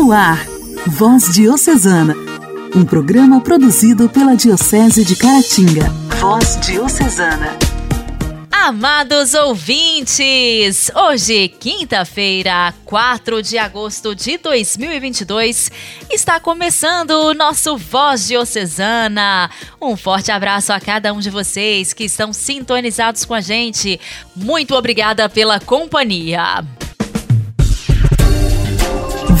No ar, Voz Diocesana, um programa produzido pela Diocese de Caratinga. Voz Diocesana. Amados ouvintes, hoje, quinta-feira, 4 de agosto de 2022, está começando o nosso Voz Diocesana. Um forte abraço a cada um de vocês que estão sintonizados com a gente. Muito obrigada pela companhia.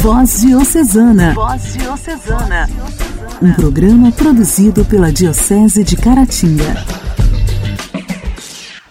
Voz Diocesana. Voz Diocesana. Um programa produzido pela Diocese de Caratinga.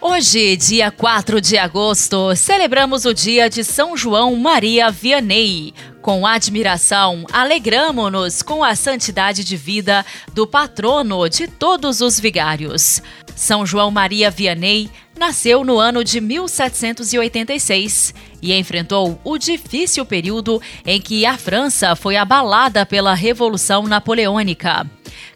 Hoje, dia 4 de agosto, celebramos o dia de São João Maria Vianney. Com admiração, alegramo-nos com a santidade de vida do patrono de todos os vigários. São João Maria Vianney nasceu no ano de 1786 e enfrentou o difícil período em que a França foi abalada pela Revolução Napoleônica.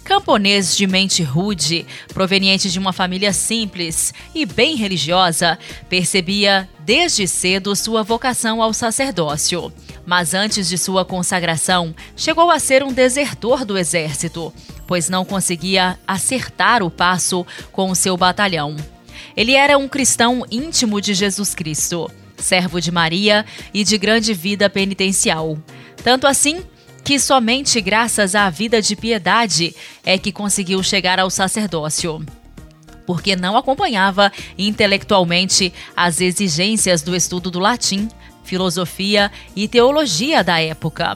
Camponês de mente rude, proveniente de uma família simples e bem religiosa, percebia desde cedo sua vocação ao sacerdócio. Mas antes de sua consagração, chegou a ser um desertor do exército, pois não conseguia acertar o passo com o seu batalhão. Ele era um cristão íntimo de Jesus Cristo, servo de Maria e de grande vida penitencial. Tanto assim que somente graças à vida de piedade é que conseguiu chegar ao sacerdócio. Porque não acompanhava intelectualmente as exigências do estudo do latim, filosofia e teologia da época.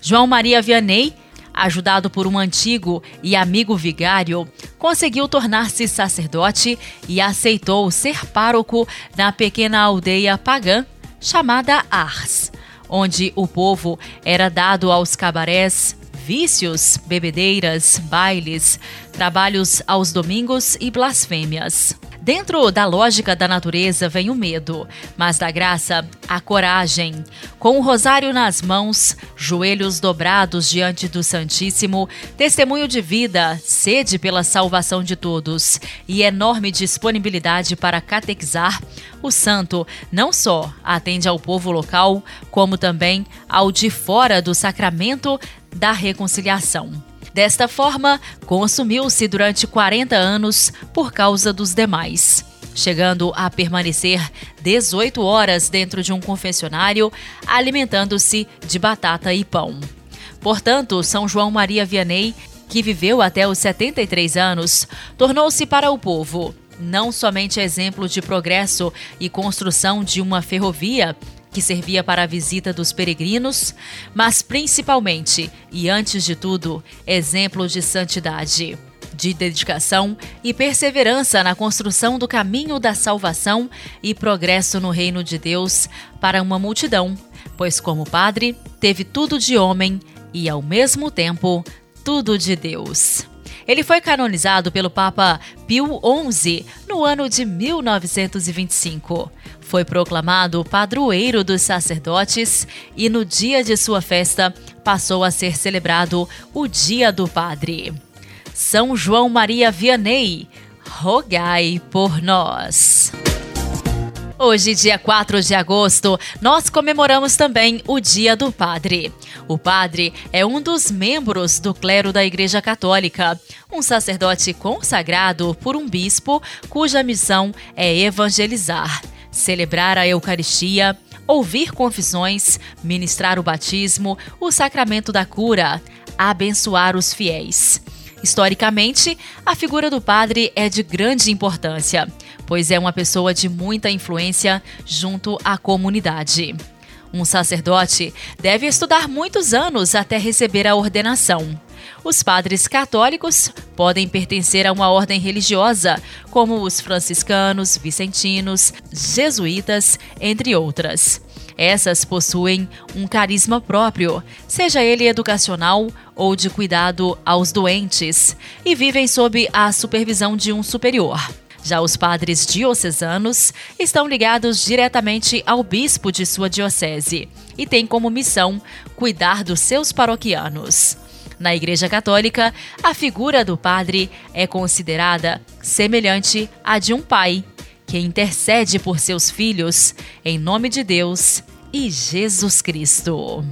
João Maria Vianney ajudado por um antigo e amigo vigário, conseguiu tornar-se sacerdote e aceitou ser pároco na pequena aldeia pagã chamada Ars, onde o povo era dado aos cabarés, vícios, bebedeiras, bailes, trabalhos aos domingos e blasfêmias. Dentro da lógica da natureza vem o medo, mas da graça, a coragem. Com o rosário nas mãos, joelhos dobrados diante do Santíssimo, testemunho de vida, sede pela salvação de todos e enorme disponibilidade para catequizar, o santo não só atende ao povo local, como também ao de fora do sacramento da reconciliação. Desta forma, consumiu-se durante 40 anos por causa dos demais, chegando a permanecer 18 horas dentro de um confessionário, alimentando-se de batata e pão. Portanto, São João Maria Vianney, que viveu até os 73 anos, tornou-se para o povo não somente exemplo de progresso e construção de uma ferrovia, que servia para a visita dos peregrinos, mas principalmente e antes de tudo, exemplo de santidade, de dedicação e perseverança na construção do caminho da salvação e progresso no reino de Deus para uma multidão, pois, como padre, teve tudo de homem e, ao mesmo tempo, tudo de Deus. Ele foi canonizado pelo Papa Pio XI no ano de 1925. Foi proclamado padroeiro dos sacerdotes e no dia de sua festa passou a ser celebrado o Dia do Padre. São João Maria Vianney, rogai por nós. Hoje, dia 4 de agosto, nós comemoramos também o Dia do Padre. O padre é um dos membros do clero da Igreja Católica, um sacerdote consagrado por um bispo cuja missão é evangelizar, celebrar a Eucaristia, ouvir confissões, ministrar o batismo, o sacramento da cura, abençoar os fiéis. Historicamente, a figura do padre é de grande importância pois é uma pessoa de muita influência junto à comunidade. Um sacerdote deve estudar muitos anos até receber a ordenação. Os padres católicos podem pertencer a uma ordem religiosa, como os franciscanos, vicentinos, jesuítas, entre outras. Essas possuem um carisma próprio, seja ele educacional ou de cuidado aos doentes, e vivem sob a supervisão de um superior. Já os padres diocesanos estão ligados diretamente ao bispo de sua diocese e têm como missão cuidar dos seus paroquianos. Na Igreja Católica, a figura do padre é considerada semelhante à de um pai, que intercede por seus filhos em nome de Deus e Jesus Cristo.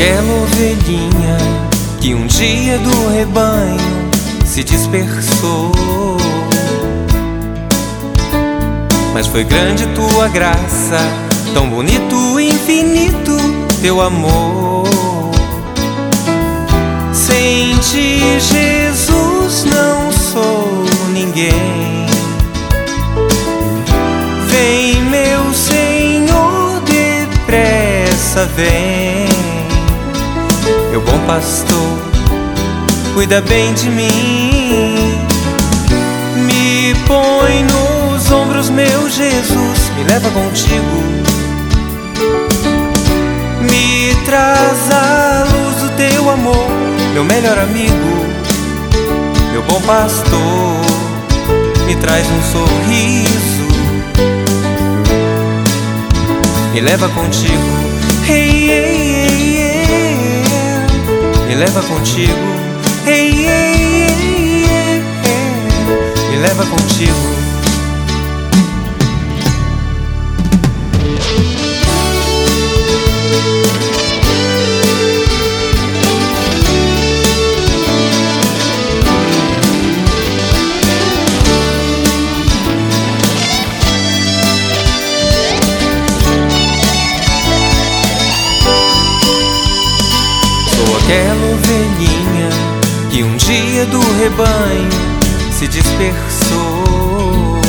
Aquela ovelhinha que um dia do rebanho se dispersou. Mas foi grande tua graça, tão bonito, infinito teu amor. Sem ti, Jesus, não sou ninguém. Vem, meu Senhor, depressa vem. Meu bom pastor, cuida bem de mim. Me põe nos ombros, meu Jesus, me leva contigo. Me traz a luz do teu amor, meu melhor amigo, meu bom pastor, me traz um sorriso me leva contigo. Leva contigo. Hey, hey, hey, hey. Me leva contigo. aquela do rebanho se dispersou.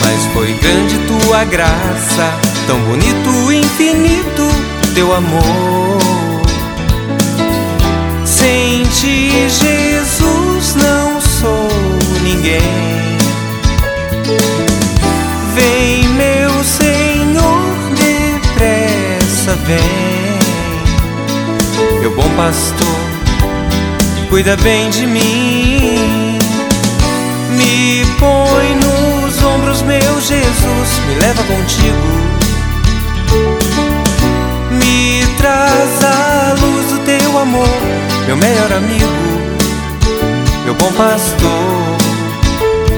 Mas foi grande tua graça, tão bonito, infinito teu amor. Sem ti, Jesus, não sou ninguém. Vem, meu Senhor, depressa vem meu bom pastor, cuida bem de mim. Me põe nos ombros, meu Jesus, me leva contigo. Me traz a luz do teu amor, meu melhor amigo, meu bom pastor,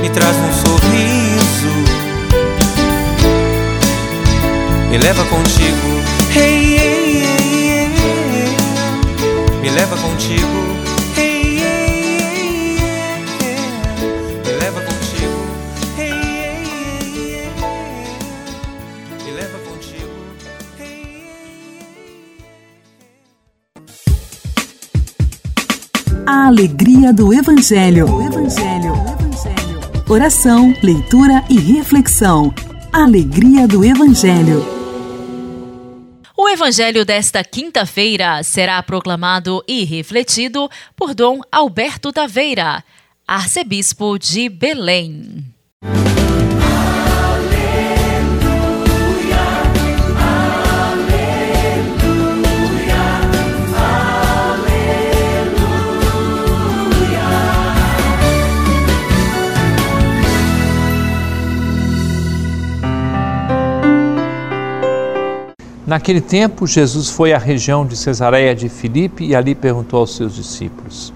me traz um sorriso. Me leva contigo, hey, hey, hey me leva contigo. Alegria do Evangelho. Evangelho. Evangelho. Oração, leitura e reflexão. Alegria do Evangelho. O evangelho desta quinta-feira será proclamado e refletido por Dom Alberto Taveira, arcebispo de Belém. Naquele tempo, Jesus foi à região de Cesareia de Filipe e ali perguntou aos seus discípulos: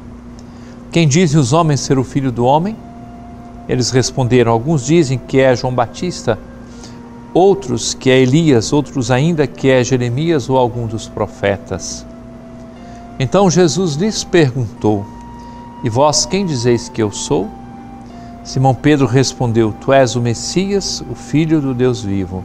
Quem dizem os homens ser o filho do homem? Eles responderam: Alguns dizem que é João Batista, outros que é Elias, outros ainda que é Jeremias ou algum dos profetas. Então Jesus lhes perguntou: E vós quem dizeis que eu sou? Simão Pedro respondeu: Tu és o Messias, o Filho do Deus vivo.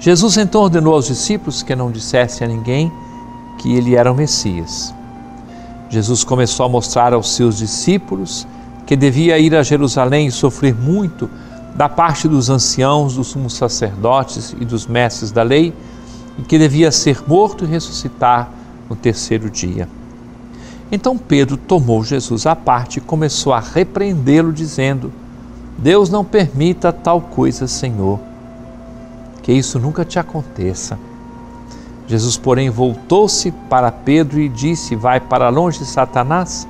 Jesus então ordenou aos discípulos que não dissessem a ninguém que ele era o Messias. Jesus começou a mostrar aos seus discípulos que devia ir a Jerusalém e sofrer muito da parte dos anciãos, dos sumos sacerdotes e dos mestres da lei, e que devia ser morto e ressuscitar no terceiro dia. Então Pedro tomou Jesus à parte e começou a repreendê-lo, dizendo: Deus não permita tal coisa, Senhor que isso nunca te aconteça. Jesus, porém, voltou-se para Pedro e disse: Vai para longe, Satanás.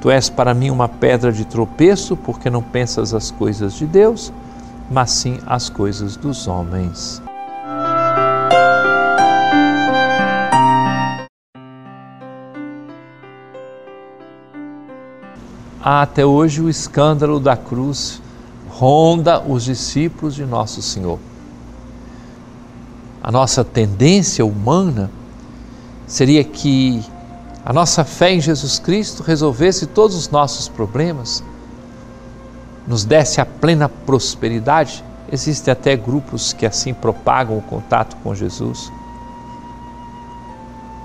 Tu és para mim uma pedra de tropeço, porque não pensas as coisas de Deus, mas sim as coisas dos homens. Até hoje o escândalo da cruz ronda os discípulos de Nosso Senhor. A nossa tendência humana seria que a nossa fé em Jesus Cristo resolvesse todos os nossos problemas, nos desse a plena prosperidade. Existem até grupos que assim propagam o contato com Jesus.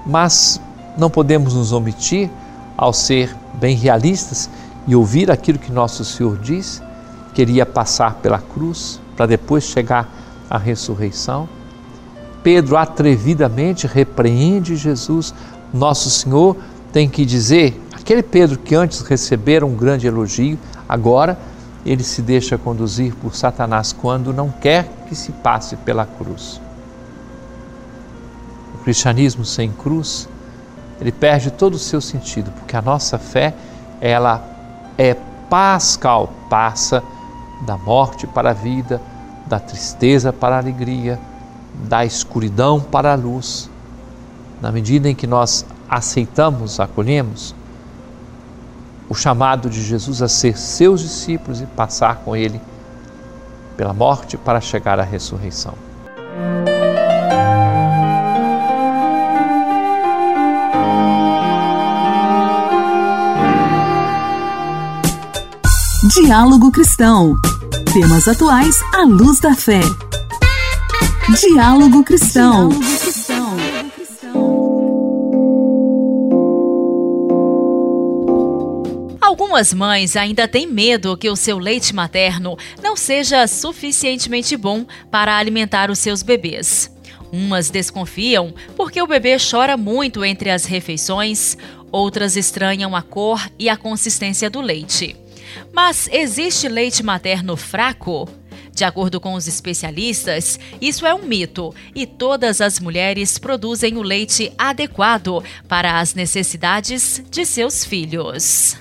Mas não podemos nos omitir, ao ser bem realistas e ouvir aquilo que nosso Senhor diz, queria passar pela cruz para depois chegar à ressurreição. Pedro atrevidamente repreende Jesus. Nosso Senhor tem que dizer, aquele Pedro que antes recebera um grande elogio, agora ele se deixa conduzir por Satanás quando não quer que se passe pela cruz. O cristianismo sem cruz, ele perde todo o seu sentido, porque a nossa fé, ela é pascal, passa da morte para a vida, da tristeza para a alegria, da escuridão para a luz. Na medida em que nós aceitamos, acolhemos o chamado de Jesus a ser seus discípulos e passar com Ele pela morte para chegar à ressurreição. Diálogo Cristão. Temas atuais à luz da fé. Diálogo Cristão. Algumas mães ainda têm medo que o seu leite materno não seja suficientemente bom para alimentar os seus bebês. Umas desconfiam porque o bebê chora muito entre as refeições, outras estranham a cor e a consistência do leite. Mas existe leite materno fraco? De acordo com os especialistas, isso é um mito e todas as mulheres produzem o leite adequado para as necessidades de seus filhos.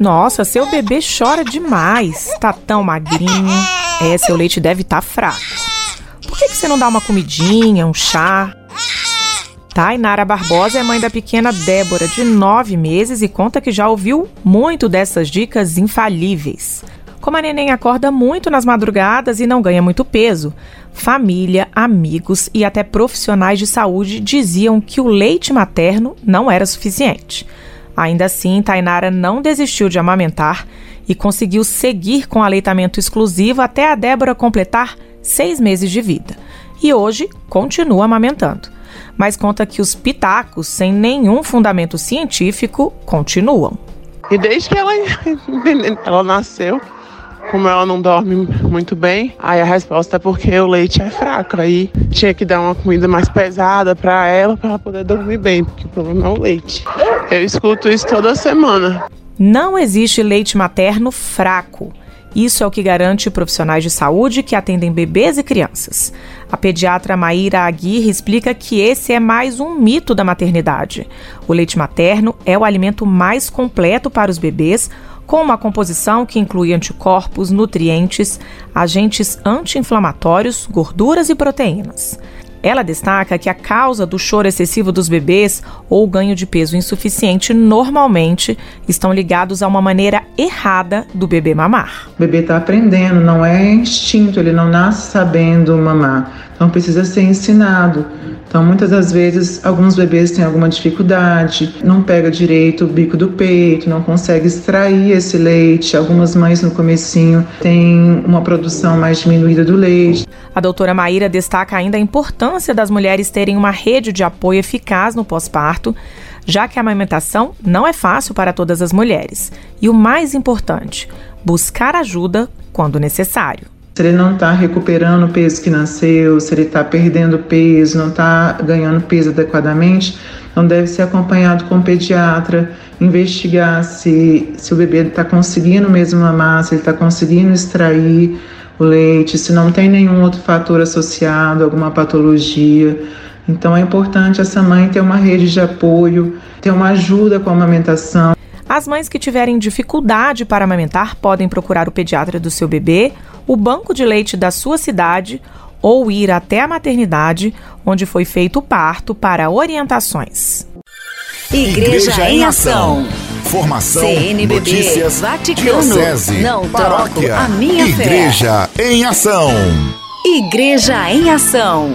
Nossa, seu bebê chora demais. Tá tão magrinho. É, seu leite deve estar tá fraco. Por que, que você não dá uma comidinha, um chá? Tainara Barbosa é mãe da pequena Débora, de 9 meses, e conta que já ouviu muito dessas dicas infalíveis. Como a neném acorda muito nas madrugadas e não ganha muito peso, família, amigos e até profissionais de saúde diziam que o leite materno não era suficiente. Ainda assim, Tainara não desistiu de amamentar e conseguiu seguir com aleitamento exclusivo até a Débora completar seis meses de vida. E hoje continua amamentando mas conta que os pitacos, sem nenhum fundamento científico, continuam. E desde que ela, ela nasceu, como ela não dorme muito bem, aí a resposta é porque o leite é fraco. Aí tinha que dar uma comida mais pesada para ela para ela poder dormir bem, porque o problema é o leite. Eu escuto isso toda semana. Não existe leite materno fraco. Isso é o que garante profissionais de saúde que atendem bebês e crianças. A pediatra Maíra Aguirre explica que esse é mais um mito da maternidade. O leite materno é o alimento mais completo para os bebês, com uma composição que inclui anticorpos, nutrientes, agentes anti-inflamatórios, gorduras e proteínas. Ela destaca que a causa do choro excessivo dos bebês ou ganho de peso insuficiente normalmente estão ligados a uma maneira errada do bebê mamar. O bebê está aprendendo, não é instinto, ele não nasce sabendo mamar, então precisa ser ensinado. Então, muitas das vezes, alguns bebês têm alguma dificuldade, não pega direito o bico do peito, não consegue extrair esse leite. Algumas mães no comecinho têm uma produção mais diminuída do leite. A doutora Maíra destaca ainda a importância das mulheres terem uma rede de apoio eficaz no pós-parto, já que a amamentação não é fácil para todas as mulheres. E o mais importante, buscar ajuda quando necessário se ele não está recuperando o peso que nasceu, se ele está perdendo peso, não está ganhando peso adequadamente, então deve ser acompanhado com o pediatra, investigar se, se o bebê está conseguindo mesmo mamar, se ele está conseguindo extrair leite, se não tem nenhum outro fator associado, alguma patologia. Então é importante essa mãe ter uma rede de apoio, ter uma ajuda com a amamentação. As mães que tiverem dificuldade para amamentar podem procurar o pediatra do seu bebê, o banco de leite da sua cidade ou ir até a maternidade onde foi feito o parto para orientações. Igreja, Igreja em Ação. Formação, CNBB, notícias, Vaticano, diocese, não paróquia, troco a minha Igreja fé. em Ação. Igreja em Ação.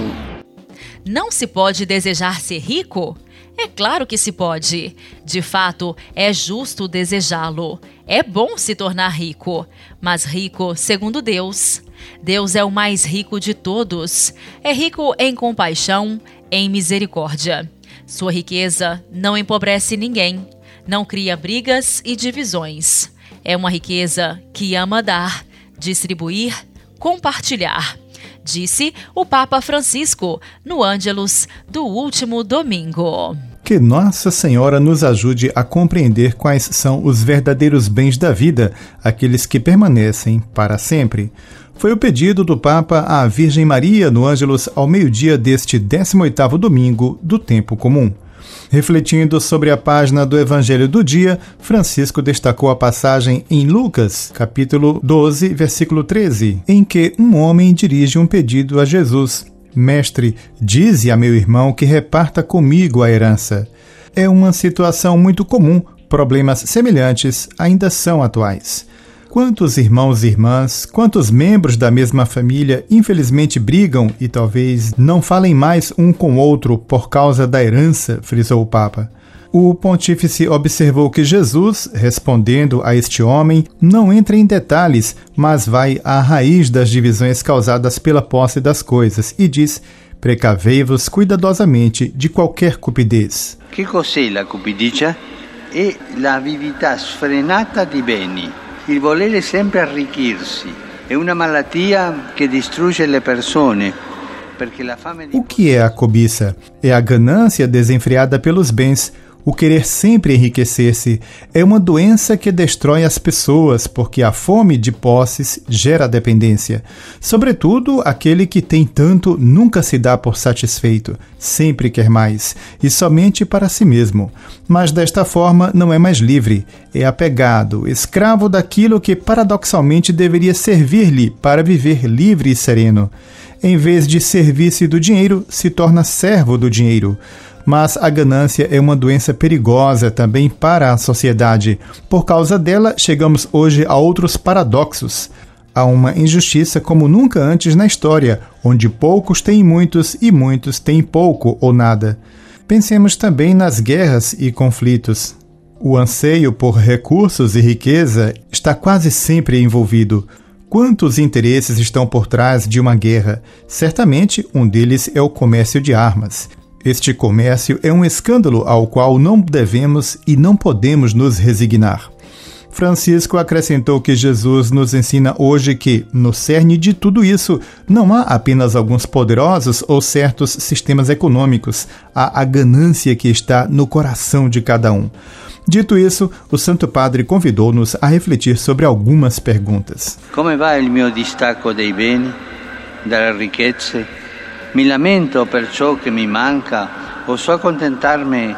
Não se pode desejar ser rico? É claro que se pode. De fato, é justo desejá-lo. É bom se tornar rico, mas rico segundo Deus. Deus é o mais rico de todos. É rico em compaixão, em misericórdia. Sua riqueza não empobrece ninguém, não cria brigas e divisões. É uma riqueza que ama dar, distribuir, compartilhar disse o Papa Francisco no Ângelus do último domingo. Que Nossa Senhora nos ajude a compreender quais são os verdadeiros bens da vida, aqueles que permanecem para sempre. Foi o pedido do Papa à Virgem Maria no Ângelus ao meio-dia deste 18º domingo do tempo comum. Refletindo sobre a página do Evangelho do dia, Francisco destacou a passagem em Lucas, capítulo 12, versículo 13, em que um homem dirige um pedido a Jesus: Mestre, dize a meu irmão que reparta comigo a herança. É uma situação muito comum, problemas semelhantes ainda são atuais. Quantos irmãos e irmãs, quantos membros da mesma família infelizmente brigam e talvez não falem mais um com o outro por causa da herança, frisou o Papa. O pontífice observou que Jesus, respondendo a este homem, não entra em detalhes, mas vai à raiz das divisões causadas pela posse das coisas e diz: Precavei-vos cuidadosamente de qualquer cupidez. Que cos'è la cupidigia? È la avidità sfrenata di beni il volere sempre arricchirsi. È una malattia che distrugge le persone. O que é a cobiça? É a ganância desenfreada pelos bens, o querer sempre enriquecer-se é uma doença que destrói as pessoas, porque a fome de posses gera dependência. Sobretudo, aquele que tem tanto nunca se dá por satisfeito, sempre quer mais, e somente para si mesmo. Mas desta forma não é mais livre, é apegado, escravo daquilo que paradoxalmente deveria servir-lhe para viver livre e sereno. Em vez de servir-se do dinheiro, se torna servo do dinheiro mas a ganância é uma doença perigosa também para a sociedade. Por causa dela, chegamos hoje a outros paradoxos. Há uma injustiça como nunca antes na história, onde poucos têm muitos e muitos têm pouco ou nada. Pensemos também nas guerras e conflitos. O anseio por recursos e riqueza está quase sempre envolvido. Quantos interesses estão por trás de uma guerra? Certamente um deles é o comércio de armas. Este comércio é um escândalo ao qual não devemos e não podemos nos resignar. Francisco acrescentou que Jesus nos ensina hoje que, no cerne de tudo isso, não há apenas alguns poderosos ou certos sistemas econômicos, há a ganância que está no coração de cada um. Dito isso, o Santo Padre convidou-nos a refletir sobre algumas perguntas. Como vai o meu destaco dei beni, das riquezas? Mi lamento per ciò che mi manca o so accontentarmi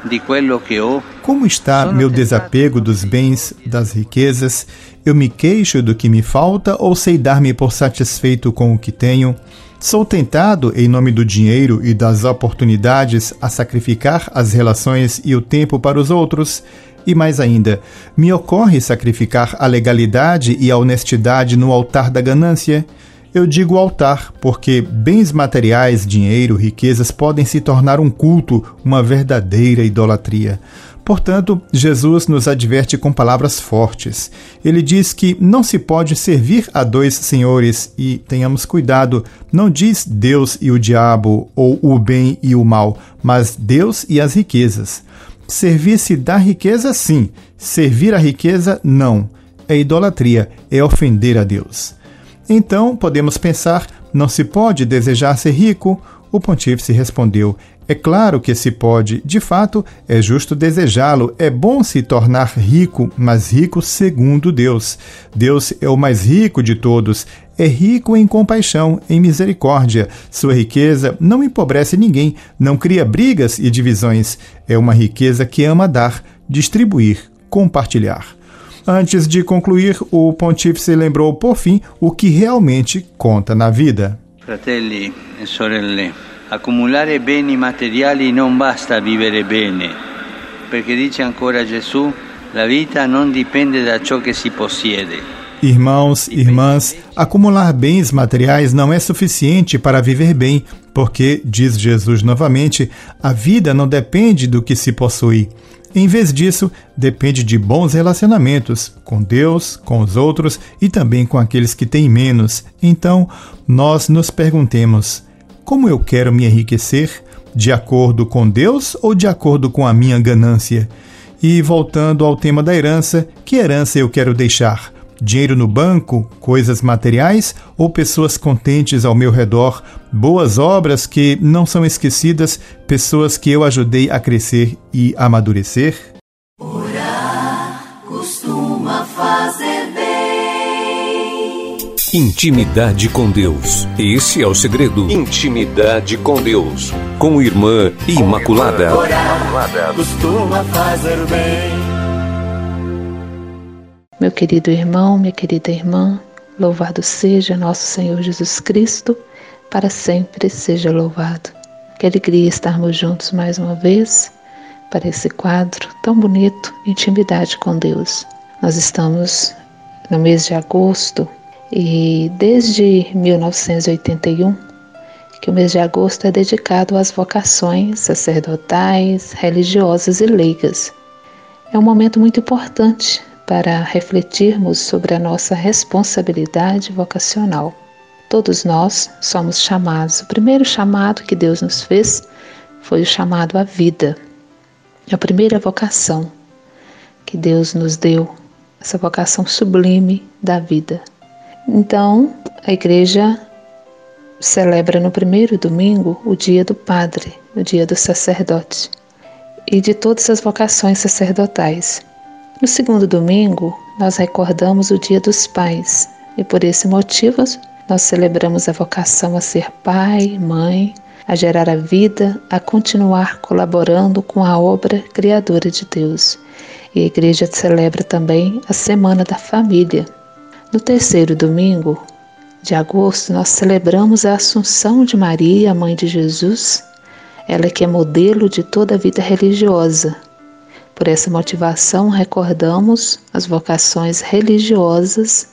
di quello che ho? Como está meu desapego dos bens, das riquezas? Eu me queixo do que me falta ou sei dar-me por satisfeito com o que tenho? Sou tentado, em nome do dinheiro e das oportunidades, a sacrificar as relações e o tempo para os outros? E mais ainda, me ocorre sacrificar a legalidade e a honestidade no altar da ganância? Eu digo altar porque bens materiais, dinheiro, riquezas podem se tornar um culto, uma verdadeira idolatria. Portanto, Jesus nos adverte com palavras fortes. Ele diz que não se pode servir a dois senhores e tenhamos cuidado, não diz Deus e o diabo ou o bem e o mal, mas Deus e as riquezas. Servir-se da riqueza, sim, servir a riqueza, não. É idolatria, é ofender a Deus. Então, podemos pensar, não se pode desejar ser rico? O pontífice respondeu: É claro que se pode, de fato, é justo desejá-lo, é bom se tornar rico, mas rico segundo Deus. Deus é o mais rico de todos, é rico em compaixão, em misericórdia. Sua riqueza não empobrece ninguém, não cria brigas e divisões. É uma riqueza que ama dar, distribuir, compartilhar. Antes de concluir, o pontífice lembrou, por fim, o que realmente conta na vida. Fratelli e sorelle, accumulare beni materiali non basta vivere bene, perché dice ancora Gesù, la vita non dipende da ciò che si possiede. Irmãos, irmãs, acumular bens materiais não é suficiente para viver bem, porque, diz Jesus novamente, a vida não depende do que se possui. Em vez disso, depende de bons relacionamentos com Deus, com os outros e também com aqueles que têm menos. Então, nós nos perguntemos: como eu quero me enriquecer? De acordo com Deus ou de acordo com a minha ganância? E voltando ao tema da herança, que herança eu quero deixar? Dinheiro no banco, coisas materiais ou pessoas contentes ao meu redor, boas obras que não são esquecidas, pessoas que eu ajudei a crescer e amadurecer? Orar costuma fazer bem. Intimidade com Deus. Esse é o segredo. Intimidade com Deus. Com Irmã Imaculada. Orar costuma fazer bem. Meu querido irmão, minha querida irmã, louvado seja nosso Senhor Jesus Cristo, para sempre seja louvado. Que alegria estarmos juntos mais uma vez para esse quadro tão bonito, Intimidade com Deus. Nós estamos no mês de agosto e desde 1981 que o mês de agosto é dedicado às vocações sacerdotais, religiosas e leigas. É um momento muito importante para refletirmos sobre a nossa responsabilidade vocacional. Todos nós somos chamados. O primeiro chamado que Deus nos fez foi o chamado à vida. É a primeira vocação que Deus nos deu, essa vocação sublime da vida. Então, a igreja celebra no primeiro domingo o dia do padre, o dia do sacerdote e de todas as vocações sacerdotais. No segundo domingo, nós recordamos o Dia dos Pais e por esse motivo nós celebramos a vocação a ser pai, mãe, a gerar a vida, a continuar colaborando com a obra criadora de Deus. E a igreja celebra também a Semana da Família. No terceiro domingo de agosto, nós celebramos a Assunção de Maria, mãe de Jesus, ela que é modelo de toda a vida religiosa, por essa motivação, recordamos as vocações religiosas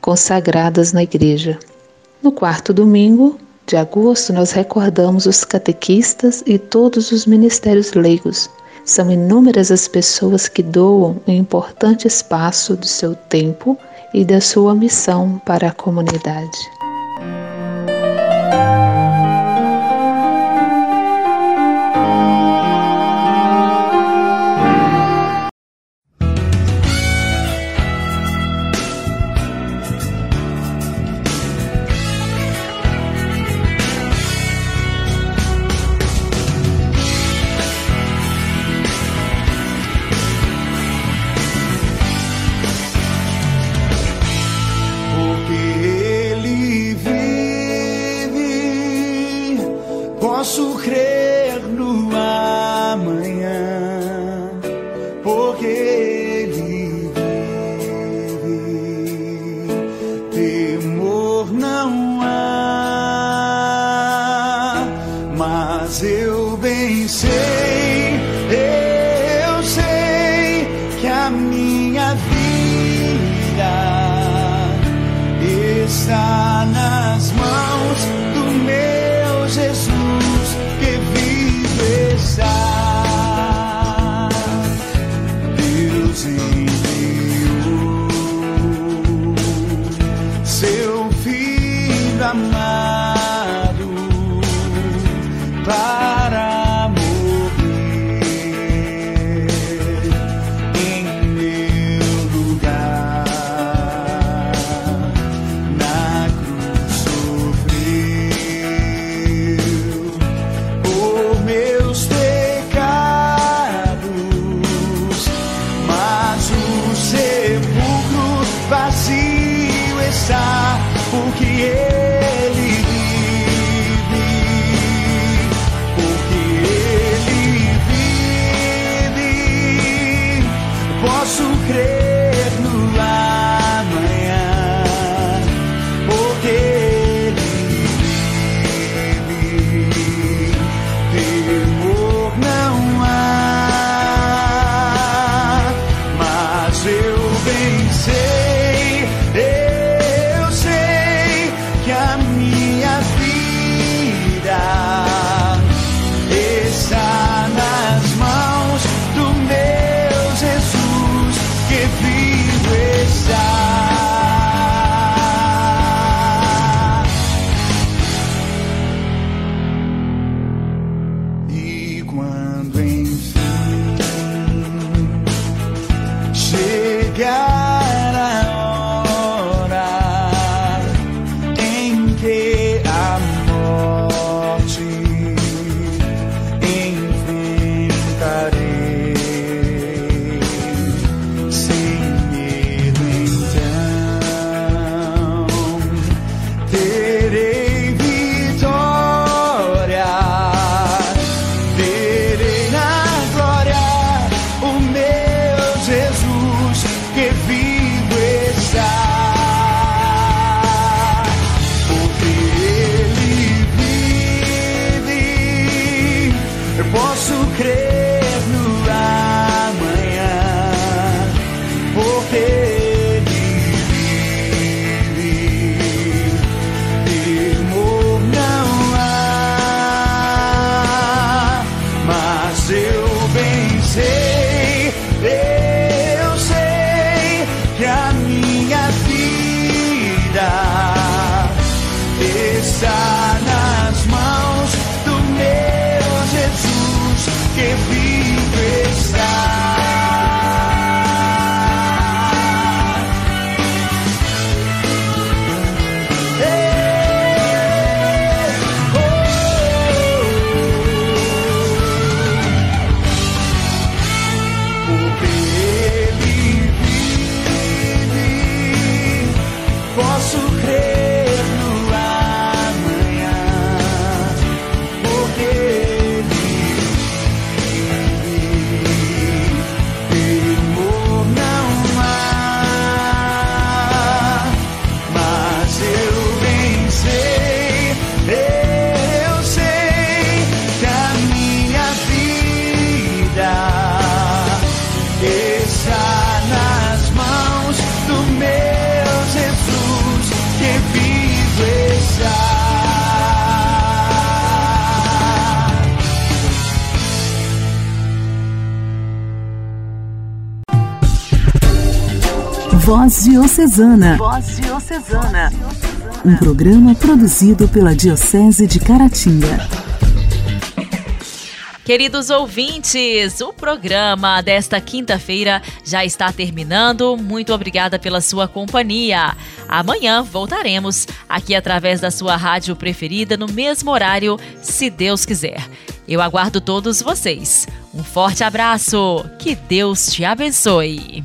consagradas na Igreja. No quarto domingo de agosto, nós recordamos os catequistas e todos os ministérios leigos. São inúmeras as pessoas que doam um importante espaço do seu tempo e da sua missão para a comunidade. roses Voz Diocesana. Voz Diocesana. Um programa produzido pela Diocese de Caratinga. Queridos ouvintes, o programa desta quinta-feira já está terminando. Muito obrigada pela sua companhia. Amanhã voltaremos aqui através da sua rádio preferida no mesmo horário, se Deus quiser. Eu aguardo todos vocês. Um forte abraço. Que Deus te abençoe.